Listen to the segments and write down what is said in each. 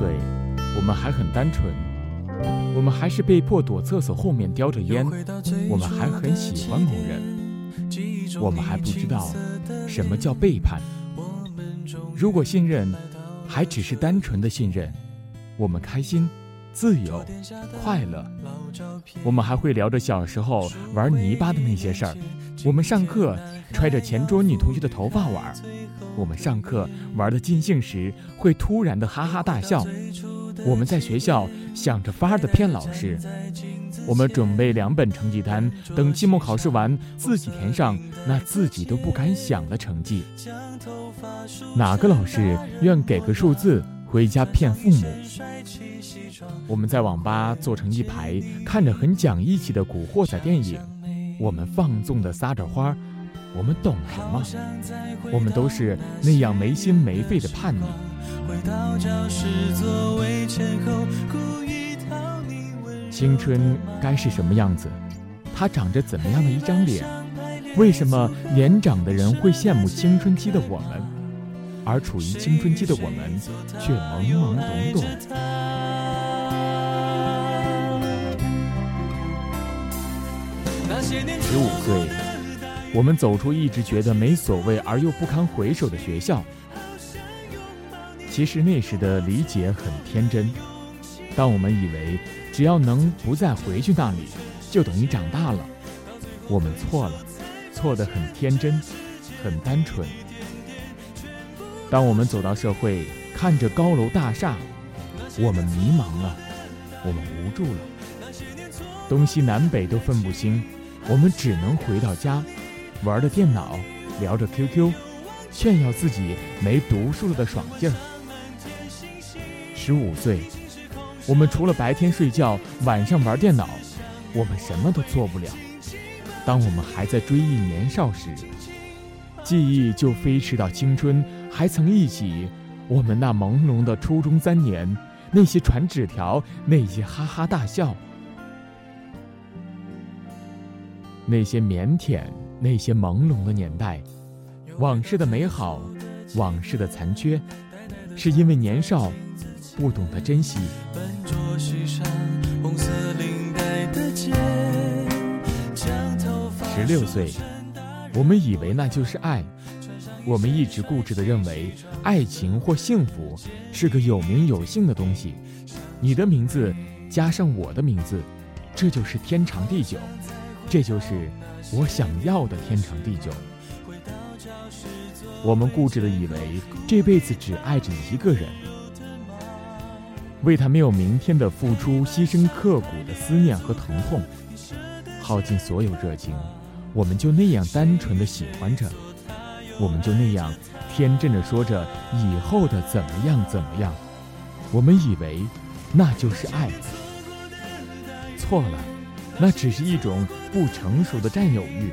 岁，我们还很单纯，我们还是被迫躲厕所后面叼着烟，我们还很喜欢某人，我们还不知道什么叫背叛。如果信任还只是单纯的信任，我们开心、自由、快乐，我们还会聊着小时候玩泥巴的那些事儿。我们上课揣着前桌女同学的头发玩，我们上课玩的尽兴时会突然的哈哈大笑。我们在学校想着法儿的骗老师，我们准备两本成绩单，等期末考试完自己填上那自己都不敢想的成绩。哪个老师愿给个数字回家骗父母？我们在网吧坐成一排，看着很讲义气的古惑仔电影。我们放纵的撒着花，我们懂什么？我们都是那样没心没肺的叛逆。青春该是什么样子？它长着怎么样的一张脸？为什么年长的人会羡慕青春期的我们，而处于青春期的我们却懵懵懂懂？十五岁，我们走出一直觉得没所谓而又不堪回首的学校。其实那时的理解很天真，当我们以为只要能不再回去那里，就等于长大了，我们错了，错得很天真，很单纯。当我们走到社会，看着高楼大厦，我们迷茫了，我们无助了，东西南北都分不清。我们只能回到家，玩着电脑，聊着 QQ，炫耀自己没读书了的爽劲儿。十五岁，我们除了白天睡觉，晚上玩电脑，我们什么都做不了。当我们还在追忆年少时，记忆就飞驰到青春，还曾一起，我们那朦胧的初中三年，那些传纸条，那些哈哈大笑。那些腼腆、那些朦胧的年代，往事的美好，往事的残缺，是因为年少，不懂得珍惜。十六岁，我们以为那就是爱，我们一直固执的认为，爱情或幸福是个有名有姓的东西，你的名字加上我的名字，这就是天长地久。这就是我想要的天长地久。我们固执的以为这辈子只爱着一个人，为他没有明天的付出牺牲刻骨的思念和疼痛，耗尽所有热情，我们就那样单纯的喜欢着，我们就那样天真的说着以后的怎么样怎么样，我们以为那就是爱，错了。那只是一种不成熟的占有欲。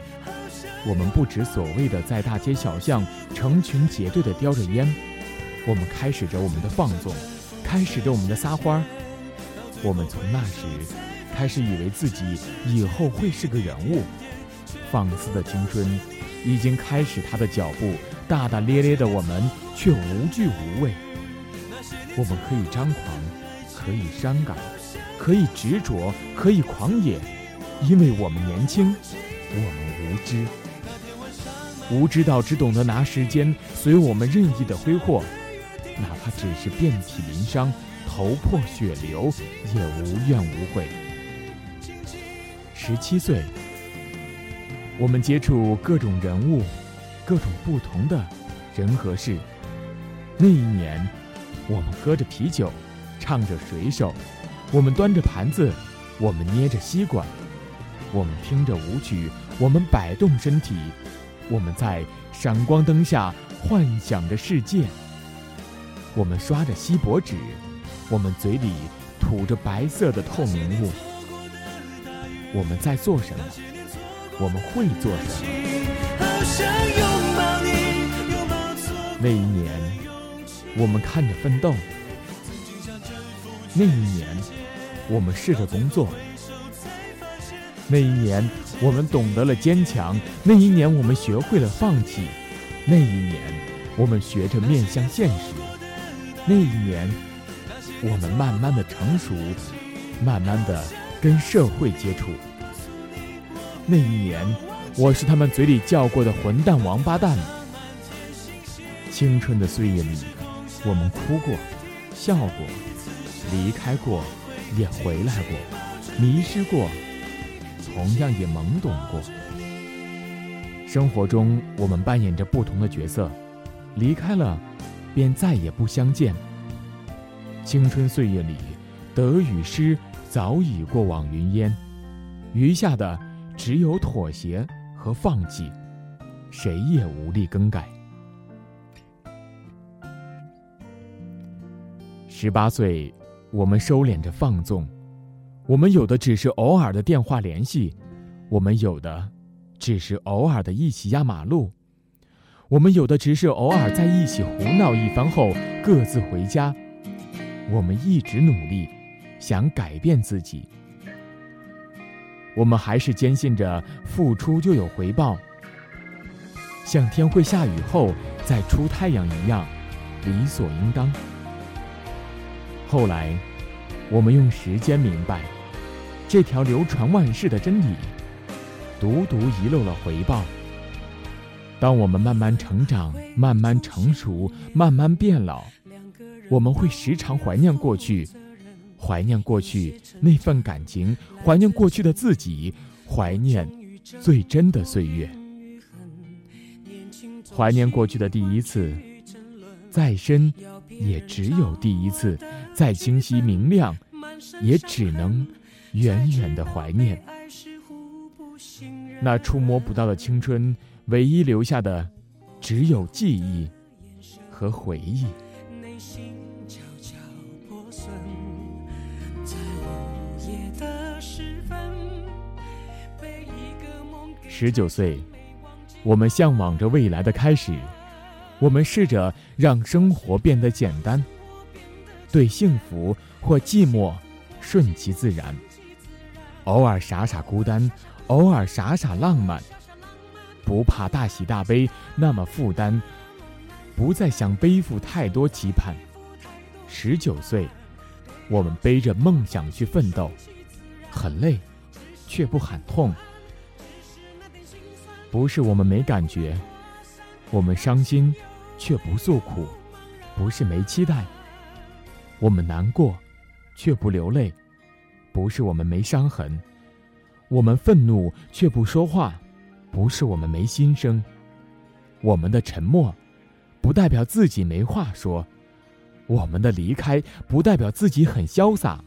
我们不知所谓的在大街小巷成群结队的叼着烟，我们开始着我们的放纵，开始着我们的撒欢儿。我们从那时开始以为自己以后会是个人物，放肆的青春已经开始他的脚步，大大咧咧的我们却无惧无畏。我们可以张狂，可以伤感，可以执着，可以狂野。因为我们年轻，我们无知，无知到只懂得拿时间随我们任意的挥霍，哪怕只是遍体鳞伤、头破血流，也无怨无悔。十七岁，我们接触各种人物，各种不同的人和事。那一年，我们喝着啤酒，唱着水手，我们端着盘子，我们捏着吸管。我们听着舞曲，我们摆动身体，我们在闪光灯下幻想着世界。我们刷着锡箔纸，我们嘴里吐着白色的透明物。我们在做什么？我们会做什么？那一年，我们看着奋斗；那一年，我们试着工作。那一年，我们懂得了坚强；那一年，我们学会了放弃；那一年，我们学着面向现实；那一年，我们慢慢的成熟，慢慢的跟社会接触。那一年，我是他们嘴里叫过的混蛋王八蛋。青春的岁月里，我们哭过，笑过，离开过，也回来过，迷失过，同样也懵懂过。生活中，我们扮演着不同的角色，离开了，便再也不相见。青春岁月里，得与失早已过往云烟，余下的只有妥协和放弃，谁也无力更改。十八岁，我们收敛着放纵，我们有的只是偶尔的电话联系，我们有的。只是偶尔的一起压马路，我们有的只是偶尔在一起胡闹一番后各自回家。我们一直努力，想改变自己。我们还是坚信着付出就有回报，像天会下雨后再出太阳一样，理所应当。后来，我们用时间明白这条流传万世的真理。独独遗漏了回报。当我们慢慢成长、慢慢成熟、慢慢变老，我们会时常怀念过去，怀念过去那份感情，怀念过去的自己，怀念最真的岁月，怀念过去的第一次。再深，也只有第一次；再清晰明亮，也只能远远的怀念。那触摸不到的青春，唯一留下的，只有记忆和回忆。十九岁，我们向往着未来的开始，我们试着让生活变得简单，对幸福或寂寞顺其自然，偶尔傻傻孤单。偶尔傻傻浪漫，不怕大喜大悲那么负担，不再想背负太多期盼。十九岁，我们背着梦想去奋斗，很累，却不喊痛。不是我们没感觉，我们伤心，却不诉苦；不是没期待，我们难过，却不流泪；不是我们没伤痕。我们愤怒却不说话，不是我们没心声。我们的沉默，不代表自己没话说；我们的离开，不代表自己很潇洒。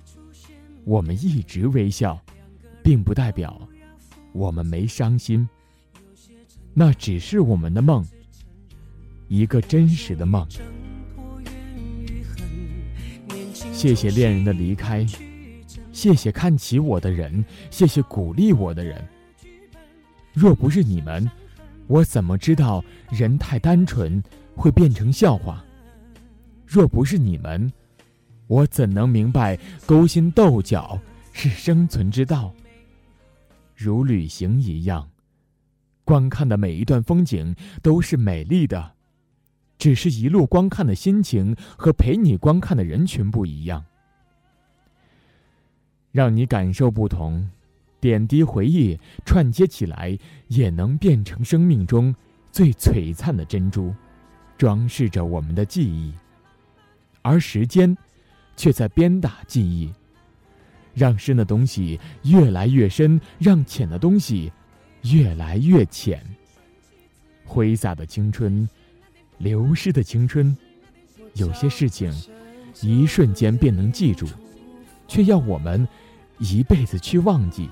我们一直微笑，并不代表我们没伤心。那只是我们的梦，一个真实的梦。谢谢恋人的离开。谢谢看起我的人，谢谢鼓励我的人。若不是你们，我怎么知道人太单纯会变成笑话？若不是你们，我怎能明白勾心斗角是生存之道？如旅行一样，观看的每一段风景都是美丽的，只是一路观看的心情和陪你观看的人群不一样。让你感受不同，点滴回忆串接起来，也能变成生命中最璀璨的珍珠，装饰着我们的记忆。而时间，却在鞭打记忆，让深的东西越来越深，让浅的东西越来越浅。挥洒的青春，流失的青春，有些事情，一瞬间便能记住。却要我们一辈子去忘记。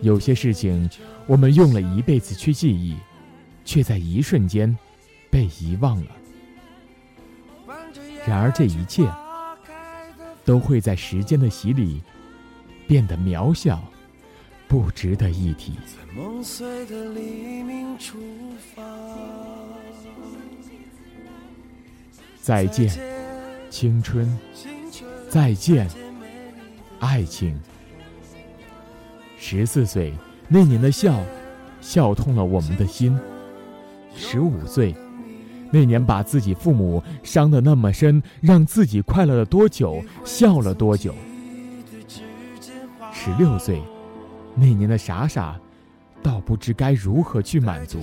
有些事情，我们用了一辈子去记忆，却在一瞬间被遗忘了。然而，这一切都会在时间的洗礼变得渺小，不值得一提。再见，青春。再见，爱情。十四岁那年的笑，笑痛了我们的心。十五岁，那年把自己父母伤得那么深，让自己快乐了多久，笑了多久？十六岁，那年的傻傻，倒不知该如何去满足；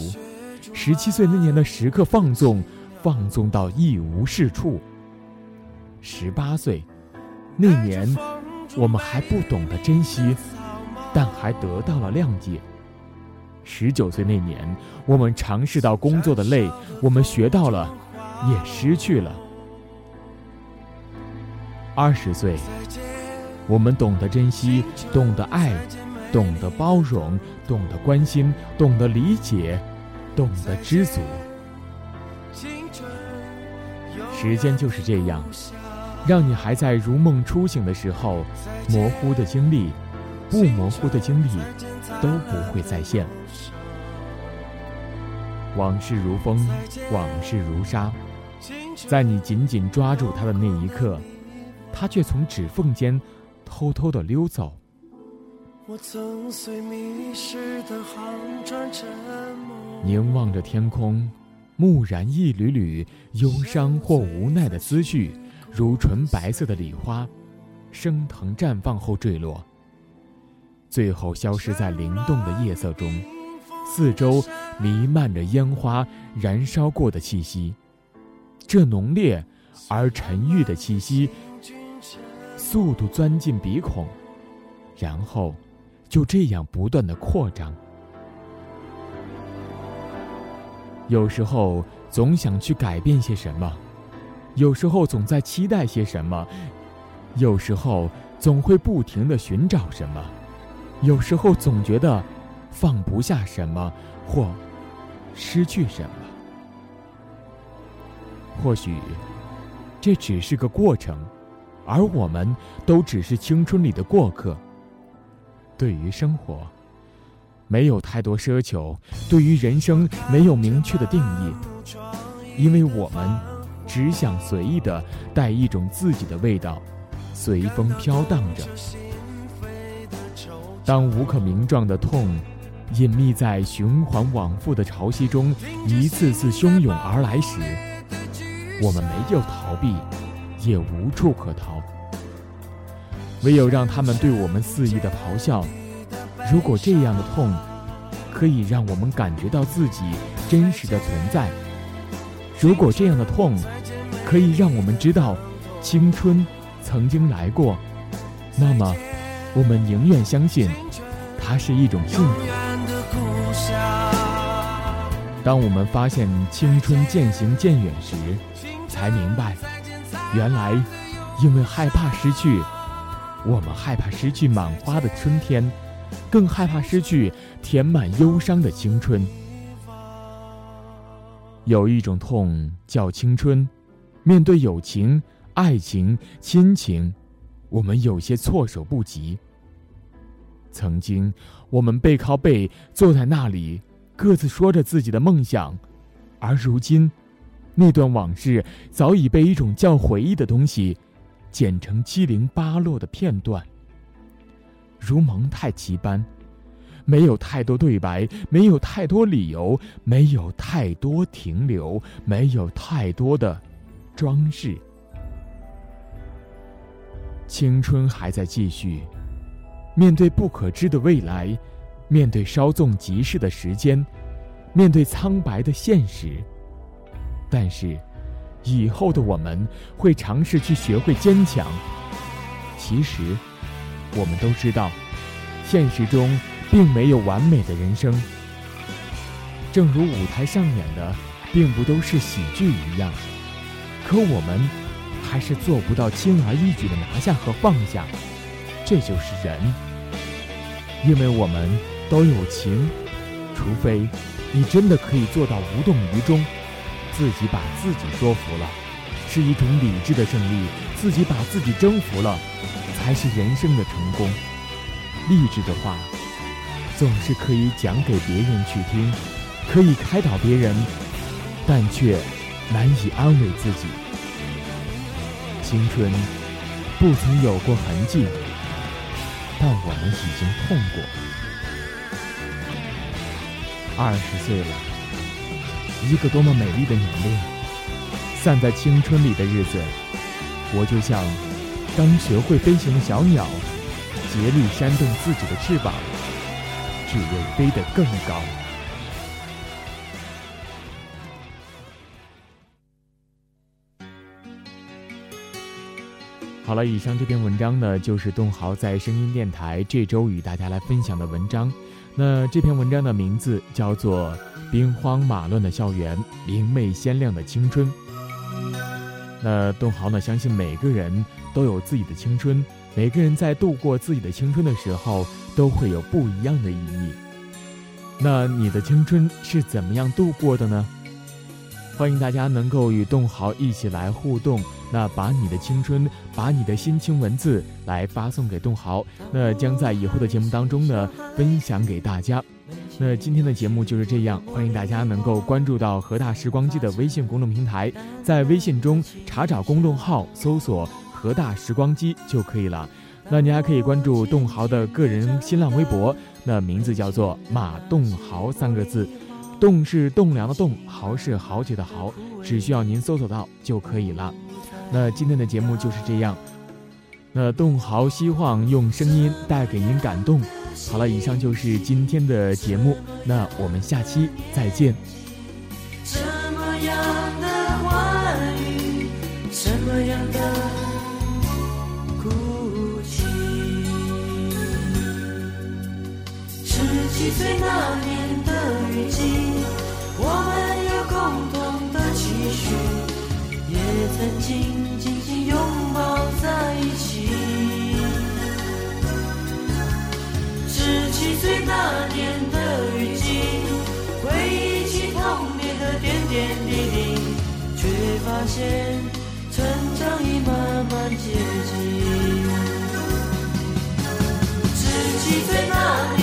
十七岁那年的时刻放纵，放纵到一无是处。十八岁，那年，我们还不懂得珍惜，但还得到了谅解。十九岁那年，我们尝试到工作的累，我们学到了，也失去了。二十岁，我们懂得珍惜，懂得爱，懂得包容，懂得关心，懂得理解，懂得知足。时间就是这样。让你还在如梦初醒的时候，模糊的经历，不模糊的经历，都不会再现。往事如风，往事如沙，在你紧紧抓住它的那一刻，它却从指缝间偷偷的溜走。我曾随迷失的航转凝望着天空，蓦然一缕缕忧伤或无奈的思绪。如纯白色的礼花，升腾绽放后坠落，最后消失在灵动的夜色中。四周弥漫着烟花燃烧过的气息，这浓烈而沉郁的气息，速度钻进鼻孔，然后就这样不断的扩张。有时候总想去改变些什么。有时候总在期待些什么，有时候总会不停的寻找什么，有时候总觉得放不下什么或失去什么。或许这只是个过程，而我们都只是青春里的过客。对于生活，没有太多奢求；对于人生，没有明确的定义，因为我们。只想随意的带一种自己的味道，随风飘荡着。当无可名状的痛，隐秘在循环往复的潮汐中，一次次汹涌而来时，我们没有逃避，也无处可逃，唯有让他们对我们肆意的咆哮。如果这样的痛，可以让我们感觉到自己真实的存在。如果这样的痛可以让我们知道青春曾经来过，那么我们宁愿相信它是一种幸福。当我们发现青春渐行渐远时，才明白，原来因为害怕失去，我们害怕失去满花的春天，更害怕失去填满忧伤的青春。有一种痛叫青春，面对友情、爱情、亲情，我们有些措手不及。曾经，我们背靠背坐在那里，各自说着自己的梦想，而如今，那段往事早已被一种叫回忆的东西，剪成七零八落的片段，如蒙太奇般。没有太多对白，没有太多理由，没有太多停留，没有太多的装饰。青春还在继续，面对不可知的未来，面对稍纵即逝的时间，面对苍白的现实。但是，以后的我们会尝试去学会坚强。其实，我们都知道，现实中。并没有完美的人生，正如舞台上演的，并不都是喜剧一样。可我们还是做不到轻而易举的拿下和放下，这就是人。因为我们都有情，除非你真的可以做到无动于衷，自己把自己说服了，是一种理智的胜利；自己把自己征服了，才是人生的成功。励志的话。总是可以讲给别人去听，可以开导别人，但却难以安慰自己。青春不曾有过痕迹，但我们已经痛过。二十岁了，一个多么美丽的年龄。散在青春里的日子，我就像刚学会飞行的小鸟，竭力扇动自己的翅膀，只为飞得更高。好了，以上这篇文章呢，就是东豪在声音电台这周与大家来分享的文章。那这篇文章的名字叫做《兵荒马乱的校园，明媚鲜亮的青春》。那东豪呢，相信每个人都有自己的青春，每个人在度过自己的青春的时候，都会有不一样的意义。那你的青春是怎么样度过的呢？欢迎大家能够与栋豪一起来互动，那把你的青春，把你的心情文字来发送给栋豪，那将在以后的节目当中呢分享给大家。那今天的节目就是这样，欢迎大家能够关注到河大时光机的微信公众平台，在微信中查找公众号，搜索“河大时光机”就可以了。那你还可以关注栋豪的个人新浪微博，那名字叫做马栋豪三个字。栋是栋梁的栋，豪是豪杰的豪，只需要您搜索到就可以了。那今天的节目就是这样。那栋豪希望用声音带给您感动。好了，以上就是今天的节目，那我们下期再见。什么样的欢愉，什么样的哭泣？十七岁那年的雨季。也曾经紧紧拥抱在一起。十七岁那年的雨季，回忆起童年的点点滴滴，却发现成长已慢慢接近。十七岁那年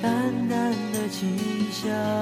淡淡的清香。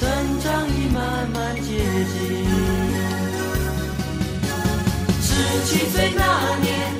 成长已慢慢接近。十七岁那年